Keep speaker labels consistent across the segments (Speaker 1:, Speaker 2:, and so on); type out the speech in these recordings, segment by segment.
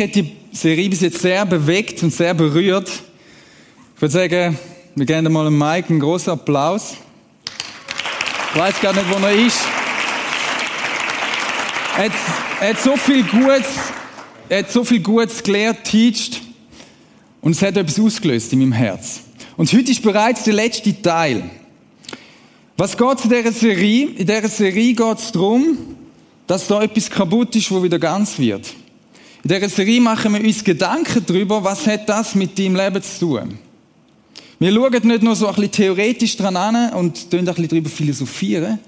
Speaker 1: Hat die Serie bis jetzt sehr bewegt und sehr berührt. Ich würde sagen, wir geben mal dem Mike einen großen Applaus. Ich weiß gar nicht, wo er ist. Er hat, er hat so viel Gutes, er hat so viel Gutes gelehrt, teacht. Und es hat etwas ausgelöst in meinem Herz. Und heute ist bereits der letzte Teil. Was geht in dieser Serie? In dieser Serie geht es darum, dass da etwas kaputt ist, wo wieder ganz wird. In dieser Serie machen wir uns Gedanken darüber, was hat das mit deinem Leben zu tun. Wir schauen nicht nur so ein bisschen theoretisch dran an und tun ein bisschen darüber philosophieren,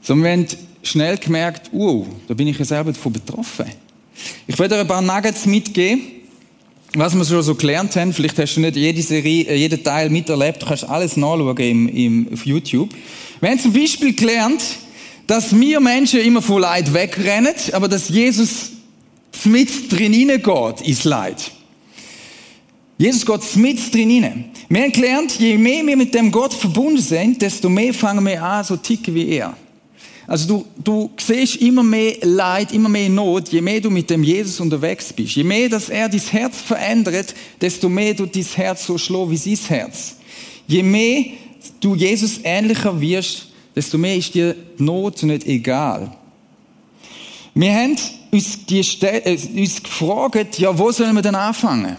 Speaker 1: sondern wir haben schnell gemerkt, wow, da bin ich ja selber davon betroffen. Ich werde dir ein paar Nuggets mitgeben, was wir schon so gelernt haben. Vielleicht hast du nicht jede Serie, äh, jeden Teil miterlebt, du kannst alles nachschauen im, im, auf YouTube. Wir haben zum Beispiel gelernt, dass wir Menschen immer von Leid wegrennen, aber dass Jesus mit drin hineingeht ins Leid. Jesus geht mit drin hinein. Wir haben gelernt, je mehr wir mit dem Gott verbunden sind, desto mehr fangen wir an, so ticken wie er. Also du, du siehst immer mehr Leid, immer mehr Not, je mehr du mit dem Jesus unterwegs bist. Je mehr, dass er dein Herz verändert, desto mehr du dein Herz so schlau wie sein Herz. Je mehr du Jesus ähnlicher wirst, desto mehr ist dir die Not nicht egal. Wir haben uns, die, äh, uns gefragt, ja, wo sollen wir denn anfangen?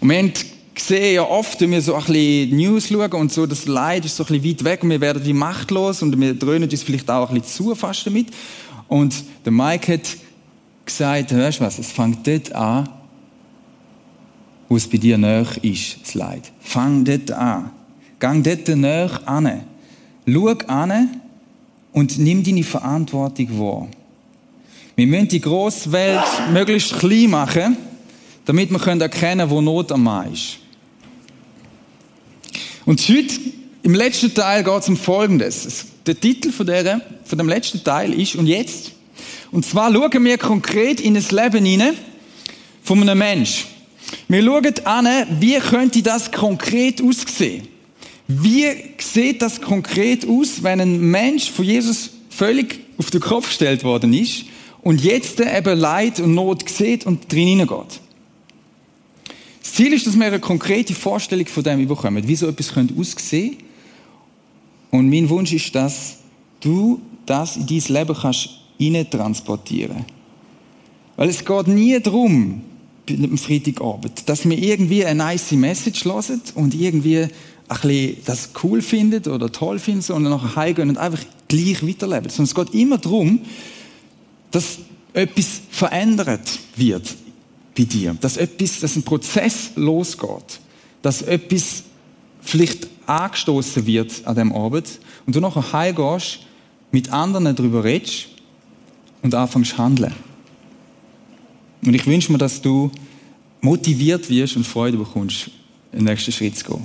Speaker 1: Und wir haben gesehen ja oft, wenn wir so ein bisschen News schauen und so, das Leid ist so ein bisschen weit weg und wir werden wie machtlos und wir dröhnen uns vielleicht auch ein bisschen zu fast damit. Und der Mike hat gesagt, hörst du was, es fängt dort an, wo es bei dir näher ist, das Leid. Fang dort an. Gang dort näher an. Schau an und nimm deine Verantwortung wahr. Wir müssen die grosse Welt möglichst klein machen, damit wir erkennen können, wo Not am Mann ist. Und heute, im letzten Teil, geht es um Folgendes. Der Titel von, der, von dem letzten Teil ist «Und jetzt?» Und zwar schauen wir konkret in das Leben hinein von einem Menschen. Wir schauen an, wie könnte das konkret aussehen? Wie sieht das konkret aus, wenn ein Mensch von Jesus völlig auf den Kopf gestellt worden ist und jetzt eben Leid und Not sieht und drin hineingeht? Das Ziel ist, dass wir eine konkrete Vorstellung von dem bekommen, wie so etwas könnte aussehen. Und mein Wunsch ist, dass du das in dein Leben kannst transportieren. Weil es geht nie darum, am Freitagabend, dass wir irgendwie eine nice Message hören und irgendwie ein bisschen das cool findet oder toll findet und dann nachher heimgehen und einfach gleich weiterleben. Sondern es geht immer darum, dass etwas verändert wird bei dir. Dass etwas, dass ein Prozess losgeht. Dass etwas vielleicht angestoßen wird an dem Abend und du nachher heimgehst, mit anderen darüber redest und anfängst zu handeln. Und ich wünsche mir, dass du motiviert wirst und Freude bekommst, den nächsten Schritt zu gehen.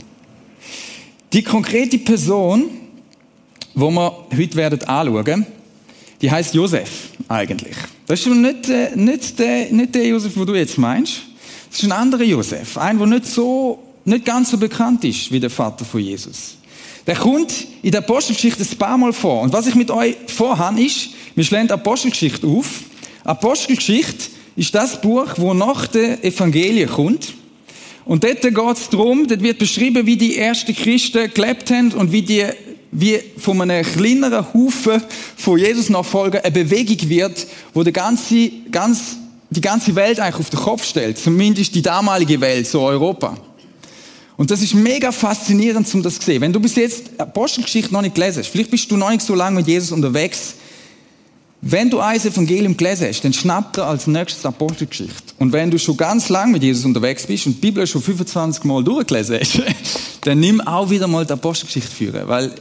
Speaker 1: Die konkrete Person, die wir heute werden anschauen, die heißt Josef eigentlich. Das ist nicht, äh, nicht, der, nicht der Josef, den du jetzt meinst. Das ist ein anderer Josef. Ein, der nicht so, nicht ganz so bekannt ist wie der Vater von Jesus. Der kommt in der Apostelgeschichte ein paar Mal vor. Und was ich mit euch vorhabe, ist, wir schlagen Apostelgeschichte auf. Apostelgeschichte ist das Buch, wo nach der Evangelie kommt. Und dort geht es darum, dort wird beschrieben, wie die ersten Christen gelebt haben und wie die wie von einem kleineren Haufen von Jesus-Nachfolgern eine Bewegung wird, wo die ganze, ganz, die ganze Welt eigentlich auf den Kopf stellt. Zumindest die damalige Welt, so Europa. Und das ist mega faszinierend, um das zu sehen. Wenn du bis jetzt Apostelgeschichte noch nicht gelesen hast, vielleicht bist du noch nicht so lange mit Jesus unterwegs, wenn du ein Evangelium gelesen hast, dann schnapp dir als nächstes Apostelgeschichte. Und wenn du schon ganz lange mit Jesus unterwegs bist und die Bibel schon 25 Mal durchgelesen hast, dann nimm auch wieder mal die Apostelgeschichte führen, weil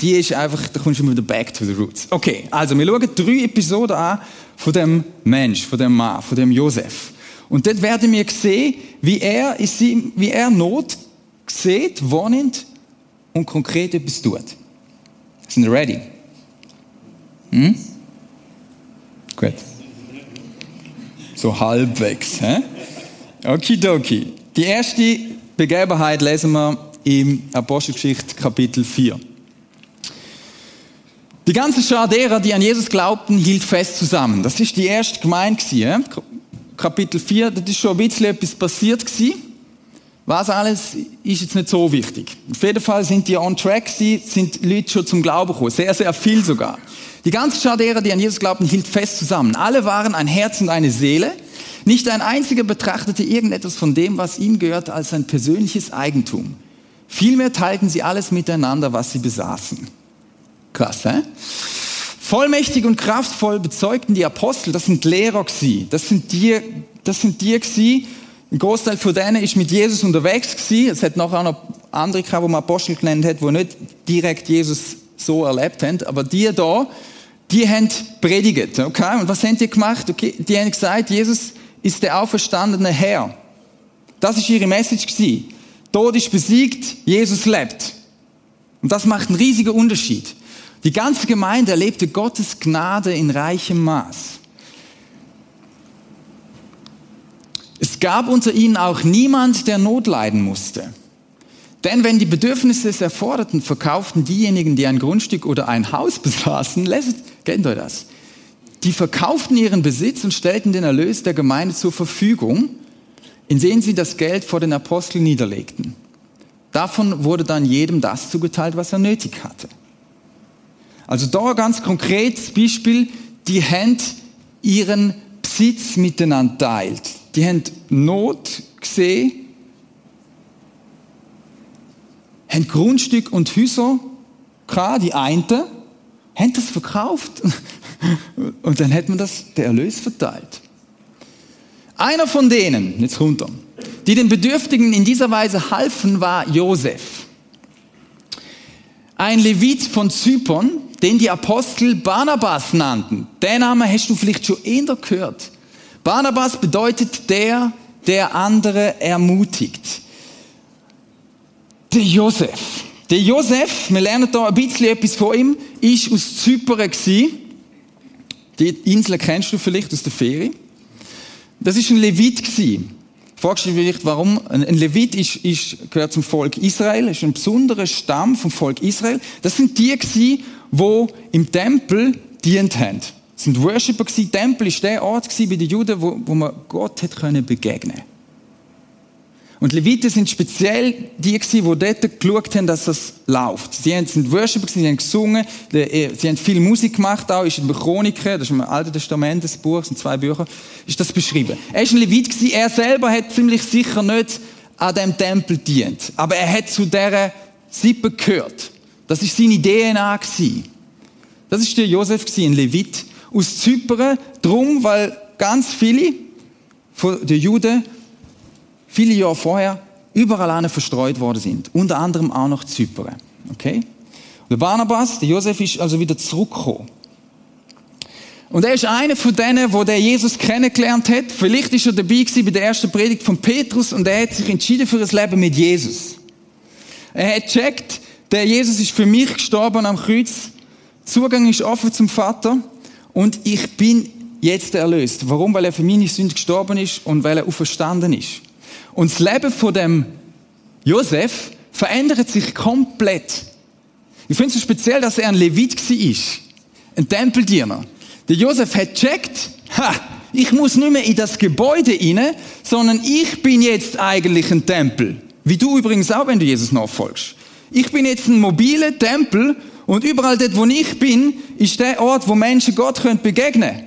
Speaker 1: die ist einfach, da kommst du wieder back to the roots. Okay, also wir schauen drei Episoden an von dem Mensch, von dem Mann, von dem Josef. Und dort werden wir sehen, wie er, wie er Not sieht, wohnend und konkret etwas tut. Sind wir ready? Hm? Gut. So halbwegs. Hä? Okidoki. Die erste Begebenheit lesen wir im Apostelgeschichte Kapitel 4. Die ganze Schar derer, die an Jesus glaubten, hielt fest zusammen. Das ist die erste Gemeinde Kapitel 4, das ist schon ein bisschen etwas passiert gewesen. Was alles ist jetzt nicht so wichtig. Auf jeden Fall sind die on track gewesen, sind Leute schon zum Glauben gekommen. Sehr, sehr viel sogar. Die ganze Schar derer, die an Jesus glaubten, hielt fest zusammen. Alle waren ein Herz und eine Seele. Nicht ein einziger betrachtete irgendetwas von dem, was ihm gehört, als sein persönliches Eigentum. Vielmehr teilten sie alles miteinander, was sie besaßen. Krass, hä? Vollmächtig und kraftvoll bezeugten die Apostel, das sind Lehrer gewesen. Das sind die, das sind die gewesen. Ein Großteil von denen ist mit Jesus unterwegs gewesen. Es hat nachher noch andere gehabt, wo man Apostel genannt hat, die nicht direkt Jesus so erlebt haben. Aber die da, die haben predigt, okay? Und was haben die gemacht? Okay, die haben gesagt, Jesus ist der auferstandene Herr. Das ist ihre Message gewesen. Tod ist besiegt, Jesus lebt. Und das macht einen riesigen Unterschied. Die ganze Gemeinde erlebte Gottes Gnade in reichem Maß. Es gab unter ihnen auch niemand, der Not leiden musste. Denn wenn die Bedürfnisse es erforderten, verkauften diejenigen, die ein Grundstück oder ein Haus besaßen, leset, kennt ihr das? Die verkauften ihren Besitz und stellten den Erlös der Gemeinde zur Verfügung, indem sie das Geld vor den Aposteln niederlegten. Davon wurde dann jedem das zugeteilt, was er nötig hatte. Also da ganz konkretes Beispiel, die haben ihren Besitz miteinander teilt. Die haben Not gesehen, haben Grundstück und Häuser gehabt, die einen, haben das verkauft und dann hat man das, der Erlös verteilt. Einer von denen, jetzt runter, die den Bedürftigen in dieser Weise halfen, war Josef. Ein Levit von Zypern, den die Apostel Barnabas nannten. Den Namen hast du vielleicht schon eher gehört. Barnabas bedeutet der, der andere ermutigt. Der Josef. Der Josef, wir lernen da ein bisschen etwas von ihm, ist aus Zypern. Die Insel kennst du vielleicht aus der Ferie. Das ist ein Levit gewesen. Fragst du vielleicht, warum? Ein Levit ist, ist, gehört zum Volk Israel, ist ein besonderer Stamm vom Volk Israel. Das sind die wo im Tempel dient haben. Das sind Worshipper gewesen. Tempel ist der Ort bei den Juden, wo, wo man Gott hat können begegnen. Und Leviten sind speziell die die dort geschaut haben, dass das läuft. Sie sind Worshipper sie haben gesungen, äh, sie haben viel Musik gemacht auch, ist in der Chroniken, das ist im Alten Testament, das Buch, sind zwei Bücher, ist das beschrieben. Er ist ein Levit er selber hat ziemlich sicher nicht an dem Tempel dient. Aber er hat zu dieser Sippe gehört. Das ist seine DNA gewesen. Das ist der Josef gewesen, ein Levit aus Zypern, drum, weil ganz viele von den Juden viele Jahre vorher überall an verstreut worden sind. Unter anderem auch noch Zypern. Okay? Der Barnabas, der Josef ist also wieder zurückgekommen. Und er ist einer von denen, wo der Jesus kennengelernt hat. Vielleicht ist er dabei gewesen bei der ersten Predigt von Petrus und er hat sich entschieden für das Leben mit Jesus. Er hat gecheckt, der Jesus ist für mich gestorben am Kreuz. Zugang ist offen zum Vater und ich bin jetzt erlöst. Warum? Weil er für meine Sünde gestorben ist und weil er auferstanden ist. Und das Leben von dem Josef verändert sich komplett. Ich finde es so speziell, dass er ein Levit war. Ein Tempeldiener. Der Josef hat checkt, ha, ich muss nicht mehr in das Gebäude rein, sondern ich bin jetzt eigentlich ein Tempel. Wie du übrigens auch, wenn du Jesus nachfolgst. Ich bin jetzt ein mobiler Tempel und überall dort, wo ich bin, ist der Ort, wo Menschen Gott können begegnen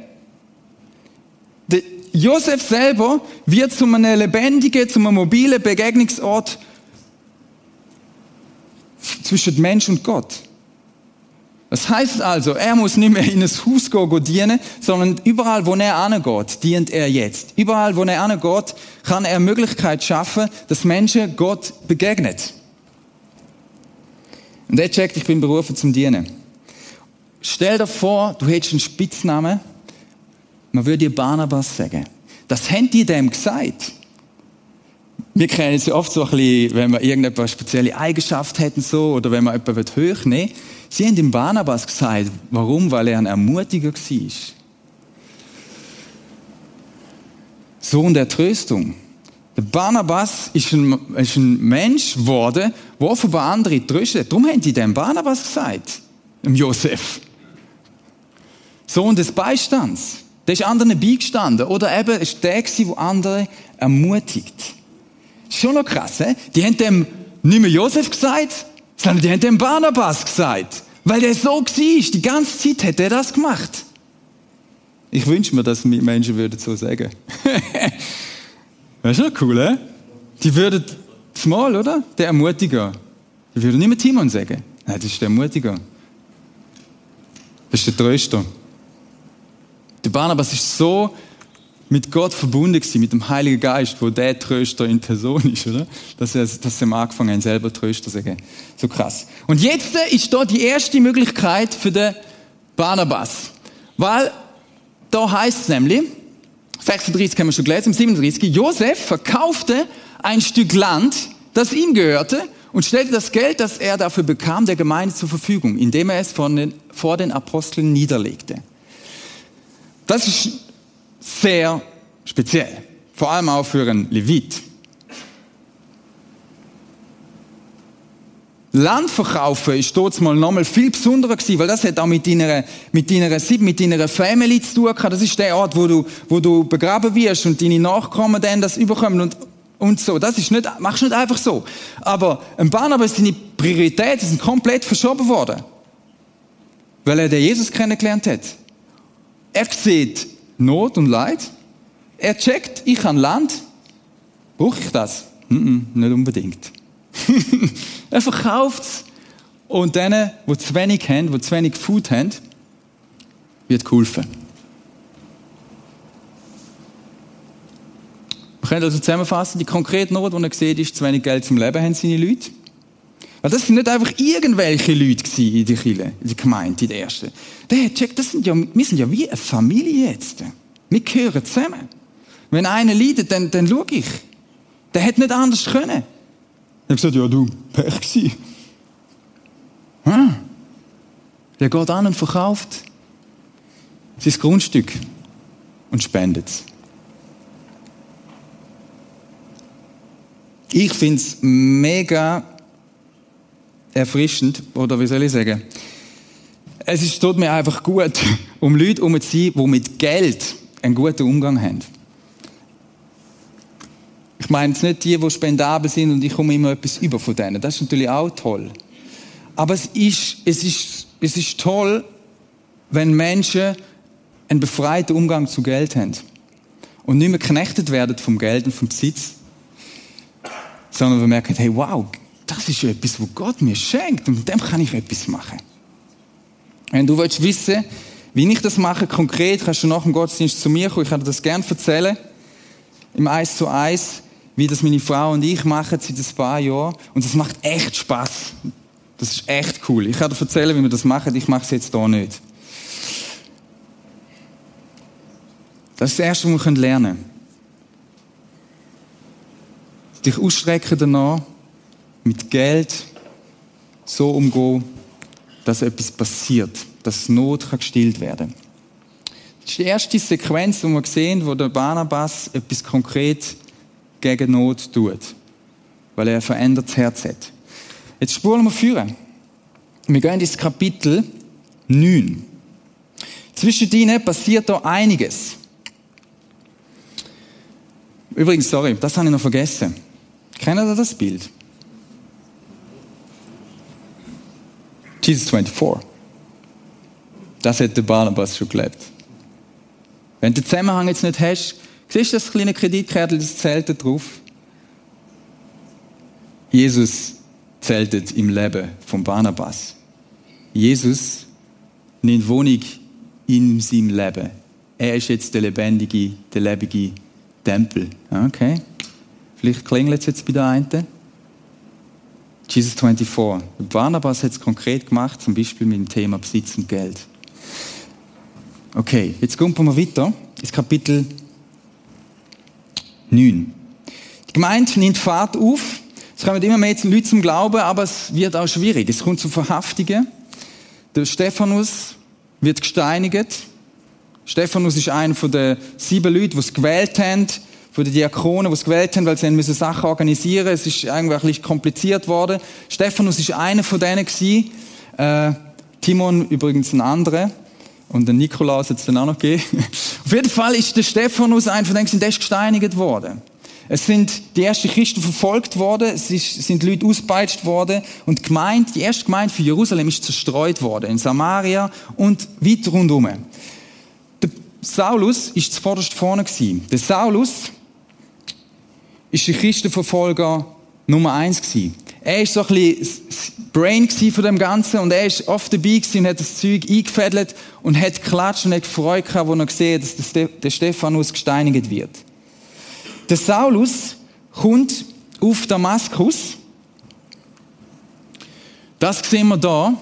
Speaker 1: Der Josef selber wird zu einem lebendigen, zu einem mobilen Begegnungsort zwischen Mensch und Gott. Das heißt also, er muss nicht mehr in ein Haus gehen, dienen, sondern überall, wo er angeht, dient er jetzt. Überall, wo er angeht, kann er Möglichkeit schaffen, dass Menschen Gott begegnet. Und er checkt, ich bin berufen zum Dienen. Stell dir vor, du hättest einen Spitznamen, man würde dir Barnabas sagen. Das haben die dem gesagt. Wir kennen es ja oft so ein bisschen, wenn man irgendeine spezielle Eigenschaft hätten so, oder wenn man jemanden hochnehmen will. Sie haben dem Barnabas gesagt, warum? Weil er ein Ermutiger war. Sohn der Tröstung. Barnabas ist ein, ist ein Mensch geworden, der offenbar andere tröstet. Darum haben die dem Barnabas gesagt, dem Josef. Sohn des Beistands. Der ist anderen beigestanden. Oder eben, ist der der andere ermutigt. Schon noch krass, he? Die haben dem nicht mehr Josef gesagt, sondern die haben dem Barnabas gesagt. Weil der so war. Die ganze Zeit hat er das gemacht. Ich wünsche mir, dass Menschen würden so sagen. das ist schon cool, he? Die würden mal, oder? Der Ermutiger. Die würden nicht mehr Timon sagen. Nein, das ist der Ermutiger. Das ist der Tröster. Der Barnabas ist so mit Gott verbunden gewesen, mit dem Heiligen Geist, wo der Tröster in Person ist, oder? Dass er, dass er angefangen hat, selber Tröster zu sagen. So krass. Und jetzt ist da die erste Möglichkeit für den Barnabas. Weil, da heißt es nämlich, 36 haben wir schon gelesen, 37, Josef verkaufte ein Stück Land, das ihm gehörte, und stellte das Geld, das er dafür bekam, der Gemeinde zur Verfügung, indem er es den, vor den Aposteln niederlegte. Das ist sehr speziell. Vor allem auch für einen Levit. Land verkaufen ist dort mal nochmal viel besonderer gewesen, weil das hat auch mit deiner, mit deiner Sieb, mit deiner Family zu tun gehabt. Das ist der Ort, wo du, wo du begraben wirst und deine Nachkommen dann das überkommen und, und so. Das ist nicht, machst du nicht einfach so. Aber ein Barnabas, seine Prioritäten sind komplett verschoben worden. Weil er den Jesus kennengelernt hat. Er sieht Not und Leid. Er checkt, ich habe Land. Brauche ich das? Nein, nicht unbedingt. er verkauft es. Und denen, die zu wenig haben, die zu wenig Food haben, wird geholfen. Wir können also zusammenfassen, die konkrete Not, die er sieht, ist, zu wenig Geld zum Leben haben seine Leute. Weil das sind nicht einfach irgendwelche Leute in der Kirche, in der Gemeinde, in der ersten. Der hat checkt, das ja, wir sind ja wie eine Familie jetzt. Wir gehören zusammen. Wenn einer leidet, dann, dann schaue ich. Der hätte nicht anders können. Ich habe gesagt, ja du, Pech gewesen. Hm? Der geht an und verkauft sein Grundstück und spendet es. Ich finde es mega erfrischend, oder wie soll ich sagen? Es ist, tut mir einfach gut, um Leute herum zu sein, die mit Geld einen guten Umgang haben. Ich meine jetzt nicht die, die spendabel sind und ich komme immer etwas über von denen. Das ist natürlich auch toll. Aber es ist, es ist, es ist toll, wenn Menschen einen befreiten Umgang zu Geld haben. Und nicht mehr geknechtet werden vom Geld und vom Besitz. Sondern wir merken, hey, wow, das ist etwas, was Gott mir schenkt und mit dem kann ich etwas machen. Wenn du willst wissen, wie ich das mache, konkret, kannst du nach dem Gottesdienst zu mir kommen. Ich kann dir das gerne erzählen. Im Eis zu Eis, wie das meine Frau und ich machen seit ein paar Jahren. Und das macht echt Spaß. Das ist echt cool. Ich kann dir erzählen, wie wir das machen. Ich mache es jetzt hier nicht. Das ist das Erste, was wir lernen können. Dich ausstrecken danach, mit Geld so umgehen, dass etwas passiert, dass Not gestillt werden kann. Das ist die erste Sequenz, die wir sehen, wo der Barnabas etwas konkret gegen Not tut, weil er ein verändertes Herz hat. Jetzt spulen wir führen. Wir gehen ins Kapitel 9. Zwischen ihnen passiert da einiges. Übrigens, sorry, das habe ich noch vergessen. Kennen Sie das Bild? Jesus 24. Das hat der Barnabas schon gelebt. Wenn du den Zusammenhang jetzt nicht hast, siehst du das kleine Kreditkärtchen, das zählt drauf? Jesus zählt im Leben von Barnabas. Jesus nimmt Wohnung in seinem Leben. Er ist jetzt der lebendige, der lebendige Tempel. Okay? Vielleicht klingelt es jetzt bei der einen. Jesus 24. Barnabas hat es konkret gemacht, zum Beispiel mit dem Thema Besitz und Geld. Okay, jetzt kommen wir weiter ins Kapitel 9. Die Gemeinde nimmt Fahrt auf. Es kommen immer mehr Leute zum Glauben, aber es wird auch schwierig. Es kommt zu Verhaftungen. Der Stephanus wird gesteinigt. Stephanus ist einer von den sieben Leuten, die es gewählt haben, von den Diakonen, die es gewählt haben, weil sie müssen Sachen organisieren Es ist irgendwie ein kompliziert worden. Stephanus ist einer von denen. Äh, Timon übrigens ein anderer. Und den Nikolaus hat es dann auch noch gegeben. Auf jeden Fall ist der Stephanus einer von denen, der ist gesteinigt worden. Es sind die ersten Christen verfolgt worden, es ist, sind Leute ausgepeitscht worden und die die erste Gemeinde für Jerusalem ist zerstreut worden, in Samaria und weit rundherum. Der Saulus ist zuvorderst vorne gewesen. Der Saulus ist der Christenverfolger Nummer eins gewesen. Er ist so ein bisschen Brain von dem Ganzen und er ist oft dabei und hat das Zeug eingefädelt und hat geklatscht und hat gefreut als er gesehen hat, dass der Stephanus gesteinigt wird. Der Saulus kommt auf Damaskus. Das sehen wir da.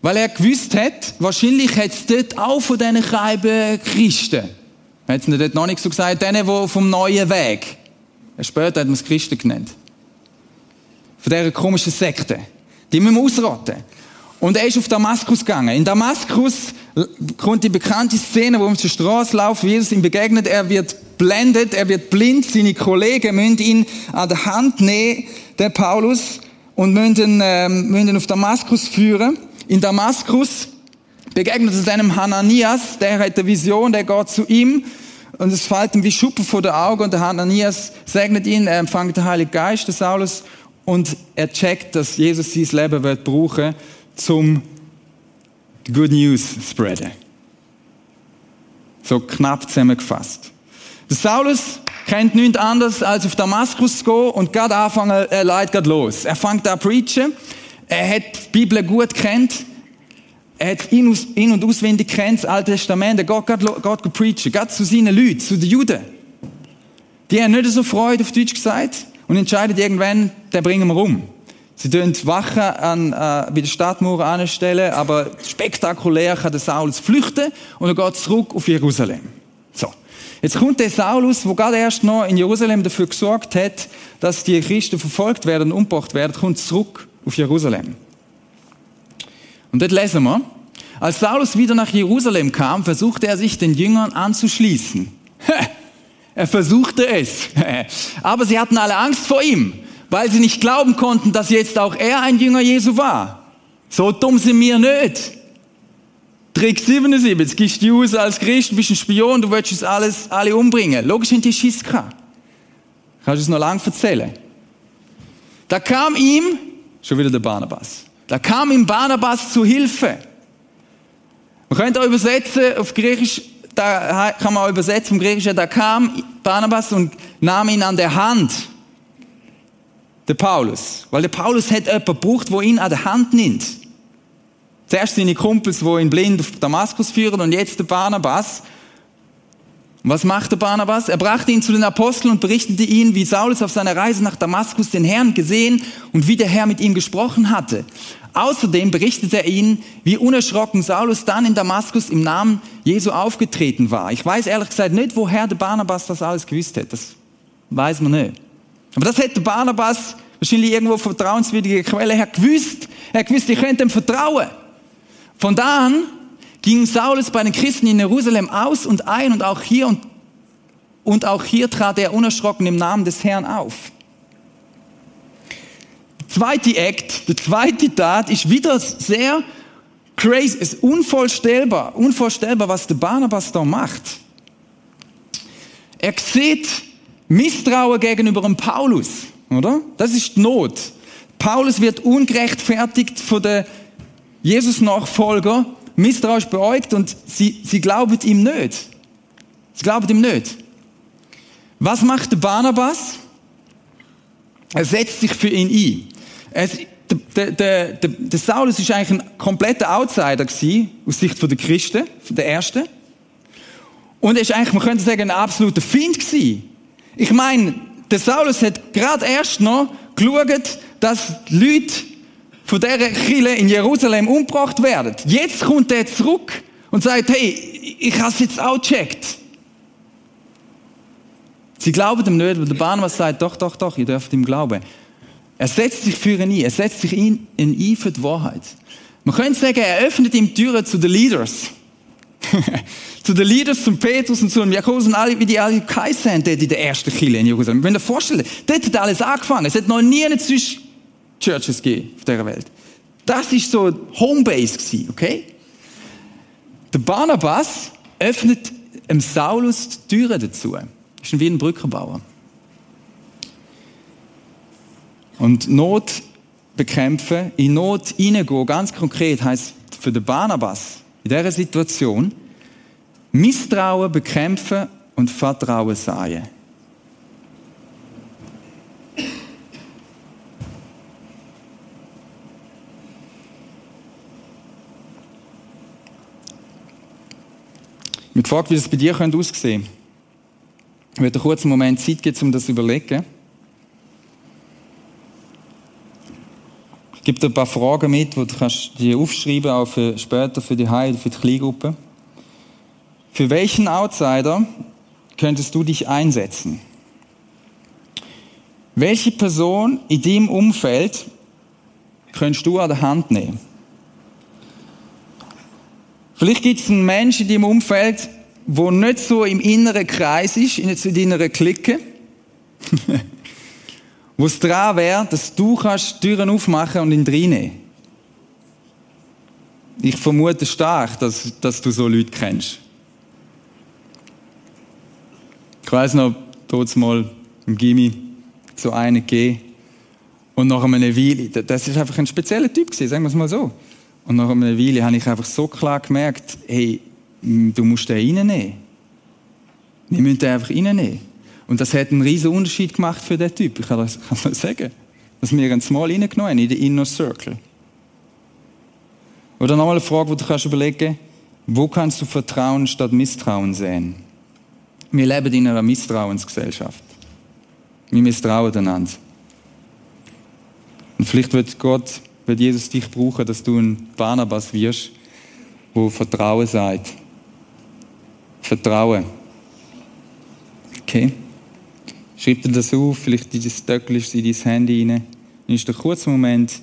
Speaker 1: Weil er gewusst hat, wahrscheinlich hat es dort auch von diesen Scheiben Christen. Hat es dort noch nicht so gesagt, denen, die vom neuen Weg. Später hat man es Christen genannt. Von dieser komischen Sekte. Die müssen wir ausrotten. Und er ist auf Damaskus gegangen. In Damaskus kommt die bekannte Szene, wo er zur Straße läuft, Jesus ihm begegnet, er wird blendet, er wird blind, seine Kollegen müssen ihn an der Hand nehmen, der Paulus, und müssen, ähm, müssen ihn auf Damaskus führen. In Damaskus begegnet er einem Hananias, der hat eine Vision, der geht zu ihm, und es fällt ihm wie Schuppen vor den Augen, und der Hananias segnet ihn, er empfängt den Heiligen Geist, der Saulus, und er checkt, dass Jesus sein Leben wird brauchen, zum Good News spreaden. So knapp zusammengefasst. Der Saulus kennt nichts anderes, als auf Damaskus zu gehen und gerade anfangen, er leitet gerade los. Er fängt an zu preachen. Er hat die Bibel gut kennt. Er hat in, und auswendig kennt, das Alte Testament. Er geht gerade, geht preachen. Gerade zu seinen Leuten, zu den Juden. Die haben nicht so Freude, auf Deutsch gesagt, und entscheiden irgendwann, den bringen wir um. Sie tun Wachen an, äh, bei der Stadtmauer anstellen, aber spektakulär kann der Saulus flüchten und er geht zurück auf Jerusalem. So. Jetzt kommt der Saulus, wo gerade erst noch in Jerusalem dafür gesorgt hat, dass die Christen verfolgt werden und umgebracht werden, kommt zurück auf Jerusalem. Und dort lesen wir, als Saulus wieder nach Jerusalem kam, versuchte er sich den Jüngern anzuschließen. Er versuchte es. Aber sie hatten alle Angst vor ihm weil sie nicht glauben konnten, dass jetzt auch er ein Jünger Jesu war. So dumm sind wir nicht. Trick 77, gehst du aus als Christ, bist ein Spion, du willst uns alles, alle umbringen. Logisch sind die Schiss gehabt. Kannst du es noch lange erzählen. Da kam ihm, schon wieder der Barnabas, da kam ihm Barnabas zu Hilfe. Man könnte auch übersetzen auf Griechisch, da kann man übersetzen vom Griechischen, da kam Barnabas und nahm ihn an der Hand der Paulus. Weil der Paulus hat jemanden gebraucht, der ihn an der Hand nimmt. Zuerst seine Kumpels, die ihn blind auf Damaskus führen und jetzt der Barnabas. Und was macht der Barnabas? Er brachte ihn zu den Aposteln und berichtete ihnen, wie Saulus auf seiner Reise nach Damaskus den Herrn gesehen und wie der Herr mit ihm gesprochen hatte. Außerdem berichtete er ihnen, wie unerschrocken Saulus dann in Damaskus im Namen Jesu aufgetreten war. Ich weiß ehrlich gesagt nicht, woher der Barnabas das alles gewusst hat. Das weiß man nicht. Aber das hätte Barnabas wahrscheinlich irgendwo vertrauenswürdige Quelle her gewusst. Er gewusst, ich könnte ihm vertrauen. Von da an ging Saulus bei den Christen in Jerusalem aus und ein und auch hier und, und auch hier trat er unerschrocken im Namen des Herrn auf. Der zweite Act, der zweite Tat ist wieder sehr crazy, ist unvorstellbar, unvorstellbar, was der Barnabas da macht. Er sieht Misstrauen gegenüber dem Paulus, oder? Das ist die Not. Paulus wird ungerechtfertigt von den Jesus-Nachfolger misstrauisch beäugt und sie, sie glauben ihm nicht. Sie glauben ihm nicht. Was macht der Barnabas? Er setzt sich für ihn ein. Es, der, der, der, der Saulus ist eigentlich ein kompletter Outsider gewesen, aus Sicht der Christen, der Ersten. Und er ist eigentlich, man könnte sagen, ein absoluter Find gewesen. Ich meine, der Saulus hat gerade erst noch geschaut, dass Leute von dieser Kille in Jerusalem umgebracht werden. Jetzt kommt er zurück und sagt, hey, ich habe es jetzt auch gecheckt. Sie glauben ihm nicht, weil der Barnabas sagt, doch, doch, doch, ihr dürft ihm glauben. Er setzt sich für ihn ein, er setzt sich in, in ein für die Wahrheit. Man könnte sagen, er öffnet ihm Türen zu den Leaders. zu den Leaders, zum Petrus und zu dem Jakobus und alle, wie die alle geheißen haben, dort in der ersten Kirche in Jerusalem. Wenn ihr euch vorstellt, dort hat alles angefangen. Es hat noch nie eine Churches gegeben auf dieser Welt. Das ist so Homebase gewesen, okay? Der Barnabas öffnet dem Saulus die Türen dazu. Ist wie ein Brückenbauer. Und Not bekämpfen, in Not hineingehen, ganz konkret heißt für den Barnabas in dieser Situation Misstrauen bekämpfen und Vertrauen säen. Ich gefragt, wie das bei dir könnte aussehen könnte. Ich werde kurz einen Moment Zeit geben, um das zu überlegen. Ich gebe dir ein paar Fragen mit, die du kannst die aufschreiben, auch für später für die Heil, für die Kleingruppe. Für welchen Outsider könntest du dich einsetzen? Welche Person in deinem Umfeld könntest du an der Hand nehmen? Vielleicht gibt es einen Menschen in deinem Umfeld, der nicht so im inneren Kreis ist, nicht in deiner Clique. wo es dran wäre, dass du kannst Türen aufmachen und ihn reinnehmen. Ich vermute stark, dass, dass du so Leute kennst. Ich weiss noch, dort mal im Gimmi so einen gegeben. Und nach einer Weile, das ist einfach ein spezieller Typ gewesen, sagen wir es mal so. Und nach einer Weile habe ich einfach so klar gemerkt, hey, du musst den reinnehmen. Wir müssen den einfach reinnehmen. Und das hat einen riesen Unterschied gemacht für den Typ. Ich kann das, kann das sagen. Dass wir ihn mal reingenommen haben, in den Inner Circle. Oder nochmal eine Frage, wo du kannst überlegen wo kannst du Vertrauen statt Misstrauen sehen? Wir leben in einer Misstrauensgesellschaft. Wir misstrauen einander. Und vielleicht wird Gott, wird Jesus dich brauchen, dass du ein Barnabas wirst, wo Vertrauen sagt. Vertrauen. Okay? Schreib dir das auf, vielleicht in das Töckchen in dein Handy rein. Dann ist der kurzen Moment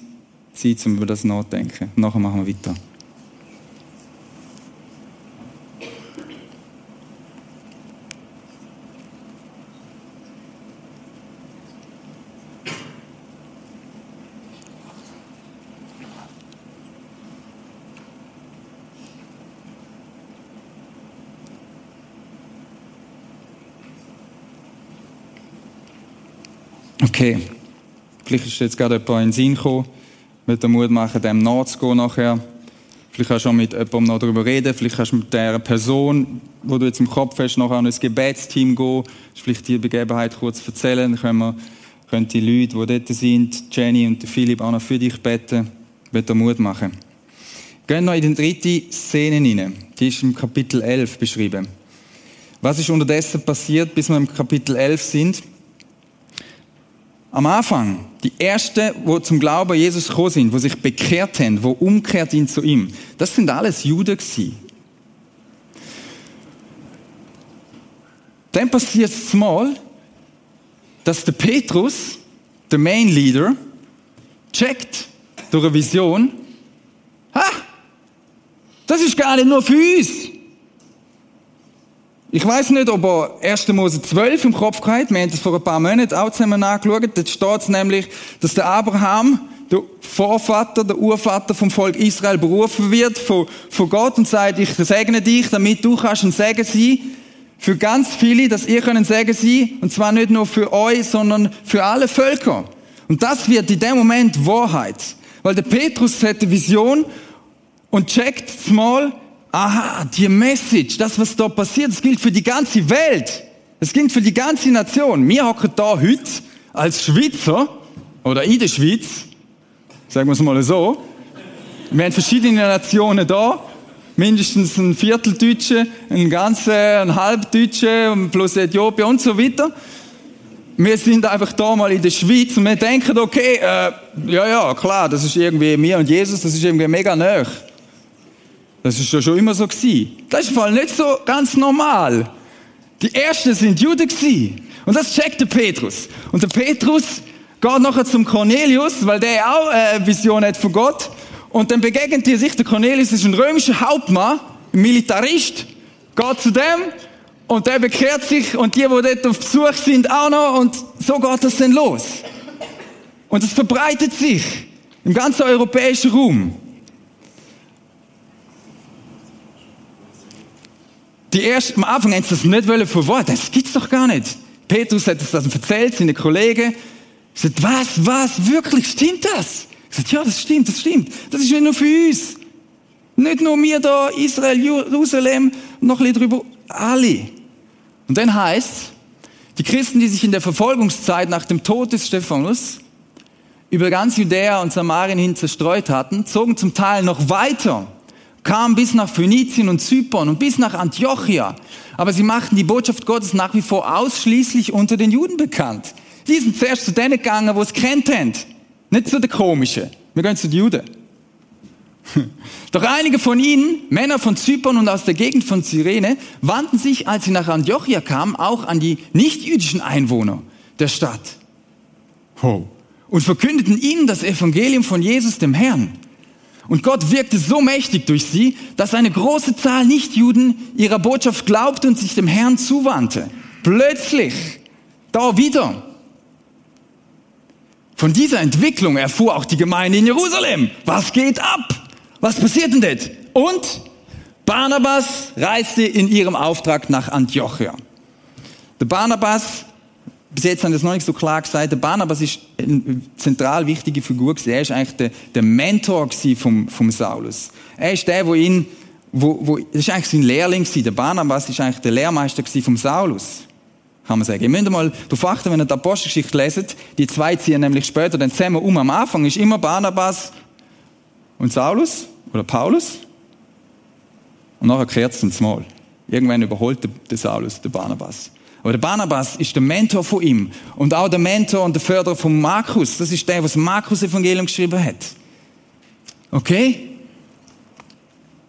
Speaker 1: Zeit, um über das nachzudenken. Nachher machen wir weiter. Okay, vielleicht ist jetzt gerade jemand in den Sinn gekommen, mit dem Mut machen, dem nachzugehen nachher. Vielleicht kannst du auch mit jemandem noch darüber reden, vielleicht kannst du mit der Person, wo du jetzt im Kopf hast, nachher an ein Gebetsteam gehen, vielleicht die Begebenheit kurz erzählen, dann können, wir, können die Leute, die dort sind, Jenny und Philipp, auch noch für dich beten, mit dem Mut machen. Gehen noch in die dritte Szene hinein. Die ist im Kapitel 11 beschrieben. Was ist unterdessen passiert, bis wir im Kapitel 11 sind? Am Anfang, die Ersten, wo zum Glauben an Jesus gekommen sind, wo sich bekehrt haben, wo umkehrt sind zu ihm, das sind alles Juden gewesen. Dann passiert es mal, dass der Petrus, der Main Leader, checkt durch eine Vision, ha, das ist gar nicht nur für uns. Ich weiß nicht, ob er 1. Mose 12 im Kopf hat. Wir haben das vor ein paar Monaten auch zusammen angeschaut. Dort steht es nämlich, dass der Abraham, der Vorvater, der Urvater vom Volk Israel berufen wird von, von Gott und sagt, ich segne dich, damit du kannst ein Segen sein für ganz viele, dass ihr können Segen sein und zwar nicht nur für euch, sondern für alle Völker. Und das wird in dem Moment Wahrheit. Weil der Petrus hat eine Vision und checkt mal, aha, die Message, das, was da passiert, das gilt für die ganze Welt. Es gilt für die ganze Nation. Wir hocken da heute als Schweizer oder in der Schweiz, sagen wir es mal so. Wir haben verschiedene Nationen da, mindestens ein Viertel Deutsche, ein ganzer, ein halb Deutsche plus Äthiopien und so weiter. Wir sind einfach da mal in der Schweiz und wir denken, okay, äh, ja, ja, klar, das ist irgendwie mir und Jesus, das ist irgendwie mega nah. Das ist ja schon immer so gewesen. Das ist voll nicht so ganz normal. Die ersten sind Juden gewesen. Und das checkt der Petrus. Und der Petrus geht nachher zum Cornelius, weil der auch eine Vision hat von Gott. Und dann begegnet er sich, der Cornelius ist ein römischer Hauptmann, ein Militarist, geht zu dem und der bekehrt sich und die, die dort auf Besuch sind, auch noch und so geht das dann los. Und es verbreitet sich im ganzen europäischen Raum. Die ersten, am Anfang haben sie das nicht wollen verworren. Das gibt's doch gar nicht. Petrus hat das erzählt, seine Kollegen. Ich sagt, was, was, wirklich, stimmt das? Ich sagt, ja, das stimmt, das stimmt. Das ist nur für uns. Nicht nur wir da, Israel, Jerusalem, noch ein bisschen drüber, alle. Und dann heißt die Christen, die sich in der Verfolgungszeit nach dem Tod des Stephanus über ganz Judäa und Samarien hin zerstreut hatten, zogen zum Teil noch weiter, kamen bis nach Phönizien und Zypern und bis nach Antiochia. Aber sie machten die Botschaft Gottes nach wie vor ausschließlich unter den Juden bekannt. Die sind zuerst zu denen gegangen, wo es kennt haben. Nicht zu den Komischen. Wir gehen zu den Juden. Doch einige von ihnen, Männer von Zypern und aus der Gegend von Cyrene, wandten sich, als sie nach Antiochia kamen, auch an die nichtjüdischen Einwohner der Stadt. Und verkündeten ihnen das Evangelium von Jesus, dem Herrn. Und Gott wirkte so mächtig durch sie, dass eine große Zahl Nichtjuden ihrer Botschaft glaubte und sich dem Herrn zuwandte. Plötzlich, da wieder, von dieser Entwicklung erfuhr auch die Gemeinde in Jerusalem. Was geht ab? Was passiert denn dort? Und Barnabas reiste in ihrem Auftrag nach Antiochia. Der Barnabas, bis jetzt haben wir das noch nicht so klar gesagt, der Barnabas ist eine zentral wichtige Figur gewesen. Er ist eigentlich der, der Mentor vom, vom Saulus. Er ist der, wo ihn, wo, wo, das ist eigentlich sein Lehrling gewesen. Der Barnabas ist eigentlich der Lehrmeister vom Saulus kann man sagen. Ihr müsst mal darauf achten, wenn ihr die Apostelgeschichte leset, die zwei ziehen nämlich später dann zusammen um. Am Anfang ist immer Barnabas und Saulus oder Paulus und nachher kehrt es ins Mal. Irgendwann überholt der Saulus den Barnabas. Aber der Barnabas ist der Mentor von ihm und auch der Mentor und der Förderer von Markus. Das ist der, was Markus Evangelium geschrieben hat. Okay?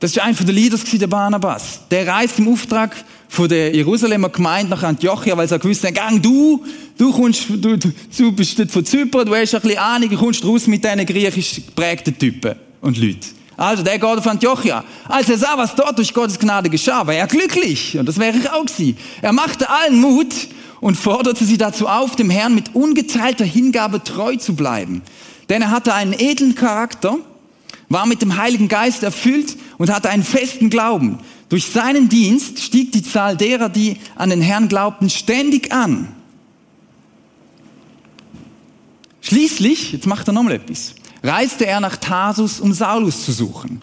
Speaker 1: Das ist einer der Leaders der Barnabas. Der reist im Auftrag von der Jerusalemer Gemeinde nach Antiochia, weil sie gewusst haben, gang du, du kommst, du, du bist von Zypern, du hast ein bisschen Ahnung, du kommst raus mit diesen griechisch geprägten Typen und Leuten. Also, der geht auf Antiochia. Als er sah, was dort durch Gottes Gnade geschah, war er glücklich. Und das wäre ich auch gewesen. Er machte allen Mut und forderte sie dazu auf, dem Herrn mit ungeteilter Hingabe treu zu bleiben. Denn er hatte einen edlen Charakter, war mit dem Heiligen Geist erfüllt und hatte einen festen Glauben. Durch seinen Dienst stieg die Zahl derer, die an den Herrn glaubten, ständig an. Schließlich, jetzt macht er nochmal etwas, reiste er nach Tarsus, um Saulus zu suchen.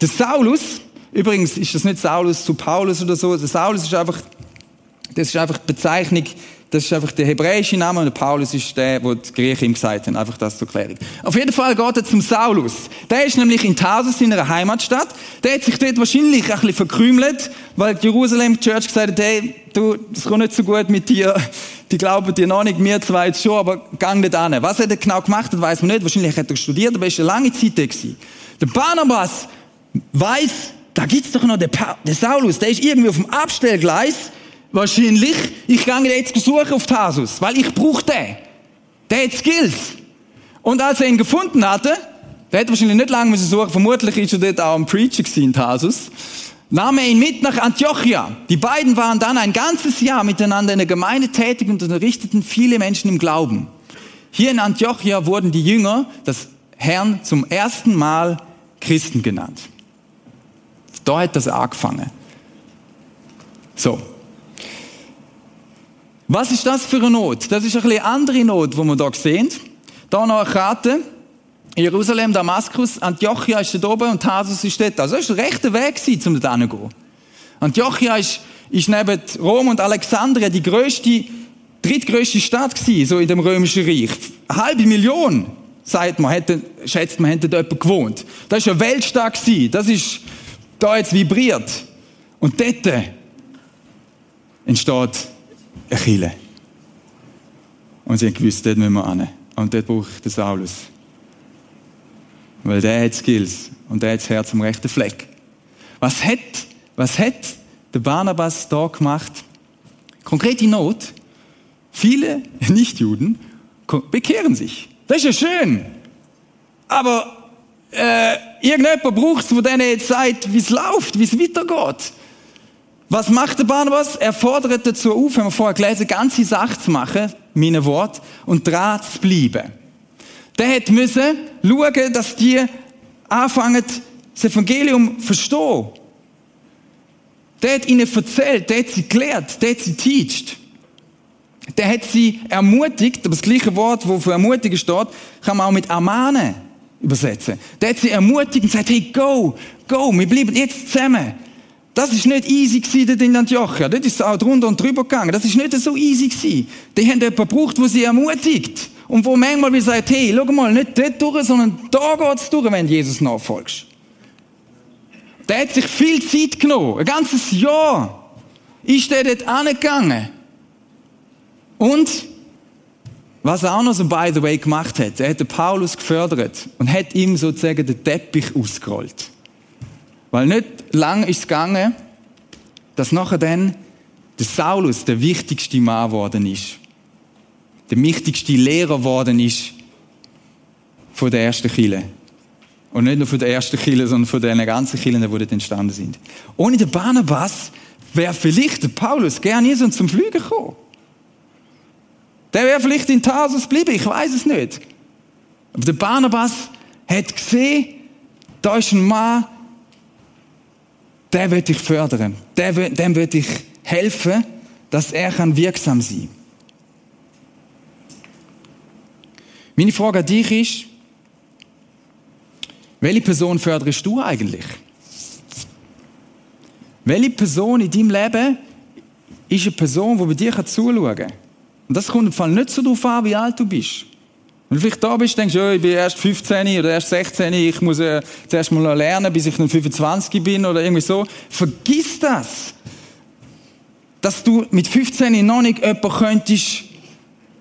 Speaker 1: Der Saulus, übrigens ist das nicht Saulus zu Paulus oder so, der Saulus ist einfach, das ist einfach die Bezeichnung das ist einfach der hebräische Name und der Paulus ist der, wo die Griechen ihm gesagt haben. Einfach das zur Klärung. Auf jeden Fall geht er zum Saulus. Der ist nämlich in Tarsus, in einer Heimatstadt. Der hat sich dort wahrscheinlich ein bisschen verkrümelt, weil die Jerusalem Church gesagt hat, hey, du, das kommt nicht so gut mit dir. Die glauben dir noch nicht, mir zwei jetzt schon, aber gang nicht an. Was er genau gemacht hat, weiß man nicht. Wahrscheinlich hat er studiert, aber er ist eine lange Zeit da. Der Barnabas weiß, da gibt's doch noch den, pa den Saulus, der ist irgendwie auf dem Abstellgleis Wahrscheinlich, ich gehe jetzt suchen auf Tarsus, weil ich brauche den. Der hat Skills. Und als er ihn gefunden hatte, der hat wahrscheinlich nicht lange müssen suchen, vermutlich ist er dort auch ein Preacher in Tarsus, nahm er ihn mit nach Antiochia. Die beiden waren dann ein ganzes Jahr miteinander in der Gemeinde tätig und unterrichteten viele Menschen im Glauben. Hier in Antiochia wurden die Jünger des Herrn zum ersten Mal Christen genannt. Da hat das angefangen. So, was ist das für eine Not? Das ist ein bisschen andere Not, die wir hier sehen. Hier noch eine Karte. Jerusalem, Damaskus, Antiochia ist dort oben und Tarsus ist dort. Also das war der rechte Weg, um da zu gehen. Antiochia ist, ist neben Rom und Alexandria die größte, drittgrößte Stadt gewesen, so in dem römischen Reich. Eine halbe Million, sagt man, hätte, schätzt man, hätte dort gewohnt. Das war eine Weltstadt gewesen. Das ist da jetzt vibriert. Und dort entsteht eine Kille. Und sie haben gewusst, dort müssen wir hin. Und dort brauche ich den Saulus. Weil der hat Skills und der hat das Herz am rechten Fleck. Was hat, was hat der Barnabas da gemacht? Konkrete Not. Viele Nichtjuden bekehren sich. Das ist ja schön. Aber äh, irgendjemand braucht es, der denen jetzt sagt, wie es läuft, wie es weitergeht. Was macht der Barnabas? Er fordert dazu auf, haben wir vorher gelesen, ganze Sache zu machen, meine Wort, und dran zu bleiben. Der hat müssen schauen, dass die anfangen, das Evangelium zu verstehen. Der hat ihnen erzählt, der hat sie gelehrt, der hat sie teacht. Der hat sie ermutigt, aber das gleiche Wort, wo für ermutigen steht, kann man auch mit ermahnen übersetzen. Der hat sie ermutigt und gesagt, hey, go, go, wir bleiben jetzt zusammen. Das ist nicht easy gewesen in Antiochia. Dort ist auch drunter und drüber gegangen. Das ist nicht so easy gewesen. Die haben jemanden gebraucht, der sie ermutigt. Und wo manchmal wie sagt, hey, schau mal, nicht dort durch, sondern da geht's durch, wenn du Jesus nachfolgst. Der hat sich viel Zeit genommen. Ein ganzes Jahr ist der dort angegangen. Und was er auch noch so by the way gemacht hat, er hat den Paulus gefördert und hat ihm sozusagen den Teppich ausgerollt. Weil nicht lang ist es gegangen, dass nachher dann der Saulus der wichtigste Mann geworden ist. Der wichtigste Lehrer geworden ist von der ersten Kille. Und nicht nur von der ersten Kille, sondern von den ganzen Killen, die entstanden sind. Ohne den Barnabas wäre vielleicht der Paulus gerne so zum Fliegen gekommen. Der wäre vielleicht in Tarsus geblieben, ich weiß es nicht. Aber der Barnabas hat gesehen, da ist ein Mann, der wird ich fördern. Der, dem wird ich helfen, dass er kann wirksam sein Meine Frage an dich ist, welche Person förderst du eigentlich? Welche Person in deinem Leben ist eine Person, die bei dir zuschauen kann? Und das kommt im Fall nicht so darauf an, wie alt du bist. Wenn du vielleicht da bist, denkst du, ja, ich bin erst 15 oder erst 16, ich muss äh, zuerst mal lernen, bis ich dann 25 bin oder irgendwie so. Vergiss das. Dass du mit 15 noch nicht jemanden könntest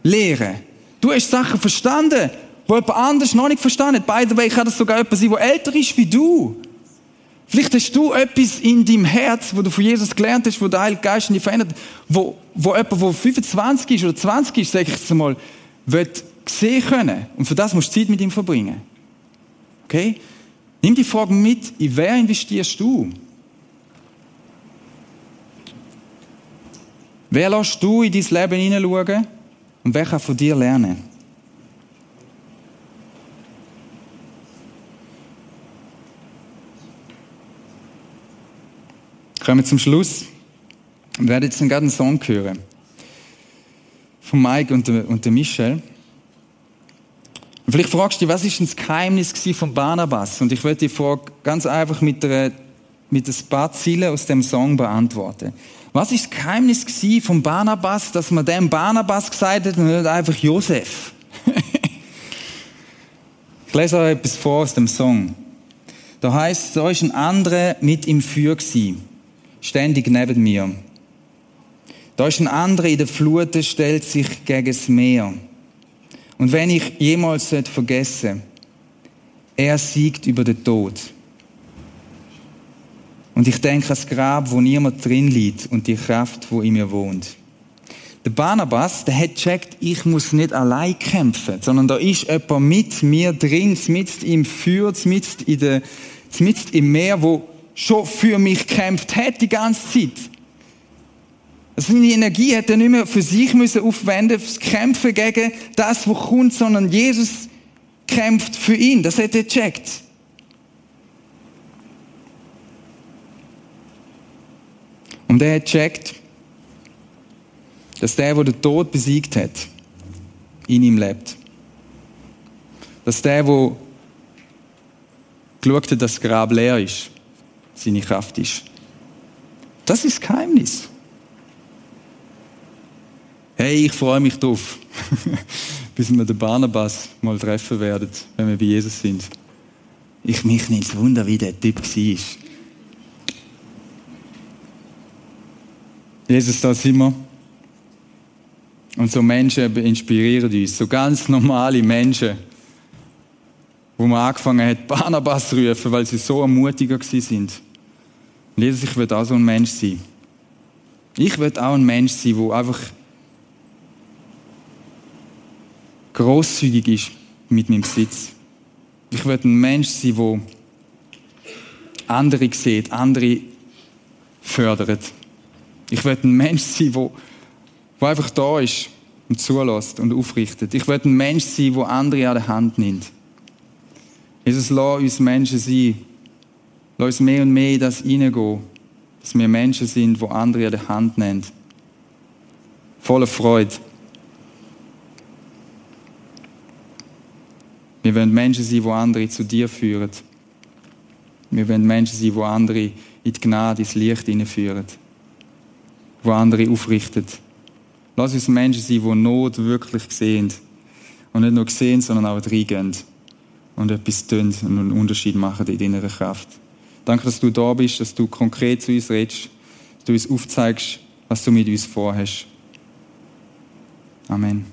Speaker 1: lehren. Du hast Sachen verstanden, wo jemand anders noch nicht verstanden hat. By the way, kann das sogar jemand sein, der älter ist wie du. Vielleicht hast du etwas in deinem Herz, wo du von Jesus gelernt hast, wo der Heilige Geist in dich verändert, wo, wo jemand, der 25 ist oder 20 ist, sage ich jetzt mal, wird sehen können. Und für das musst du Zeit mit ihm verbringen. Okay? Nimm die Frage mit, in wer investierst du? Wer lässt du in dein Leben hineinschauen und wer kann von dir lernen? Kommen wir zum Schluss. Wir werden jetzt gerade einen Song hören. Von Mike und und der Michel. Und vielleicht fragst du dich, was ist das Geheimnis von Barnabas? Und ich werde die Frage ganz einfach mit, einer, mit ein paar Zielen aus dem Song beantworten. Was ist das Geheimnis von Barnabas, dass man dem Barnabas gesagt hat und nicht einfach Josef? ich lese euch etwas vor aus dem Song. Da heißt, da ist ein anderer mit im Feuer gewesen ständig neben mir. Da ist ein anderer in der Flut, der stellt sich gegen das Meer. Und wenn ich jemals vergesse, er siegt über den Tod. Und ich denke an das Grab, wo niemand drin liegt und die Kraft, wo in mir wohnt. Der Barnabas, der hat checkt, ich muss nicht allein kämpfen, sondern da ist jemand mit mir drin, mit im Feuer, mit, im Meer, wo schon für mich gekämpft hat die ganze Zeit. Also seine Energie hat er nicht mehr für sich müssen aufwenden, fürs Kämpfen gegen das, was kommt, sondern Jesus kämpft für ihn. Das hat er gecheckt. Und er hat gecheckt, dass der, der den Tod besiegt hat, in ihm lebt. Dass der, der geschaut hat, dass das Grab leer ist, seine Kraft ist. Das ist das Geheimnis. Hey, ich freue mich drauf, bis wir den Barnabas mal treffen werden, wenn wir bei Jesus sind. Ich mich nicht Wunder, wie der Typ war. Jesus, da sind wir. Und so Menschen inspirieren uns, so ganz normale Menschen, wo man angefangen hat, Barnabas zu rufen, weil sie so ermutiger sind. Jesus, ich will auch so ein Mensch sein. Ich will auch ein Mensch sein, der einfach großzügig ist mit meinem Besitz. Ich will ein Mensch sein, der andere sieht, andere fördert. Ich will ein Mensch sein, der, einfach da ist und zulässt und aufrichtet. Ich will ein Mensch sein, der andere an der Hand nimmt. Jesus, lass uns Menschen sein, Lass uns mehr und mehr in das hineingehen. Dass wir Menschen sind, wo andere an der Hand nehmen. Voller Freude. Wir wollen Menschen sein, die andere zu dir führen. Wir wollen Menschen sein, die andere in die Gnade, ins Licht hineinführen. Die andere aufrichten. Lass uns Menschen sein, die Not wirklich sehen. Und nicht nur sehen, sondern auch reingehen. Und etwas tun und einen Unterschied machen in deiner Kraft. Danke, dass du da bist, dass du konkret zu uns redest, dass du uns aufzeigst, was du mit uns vorhast. Amen.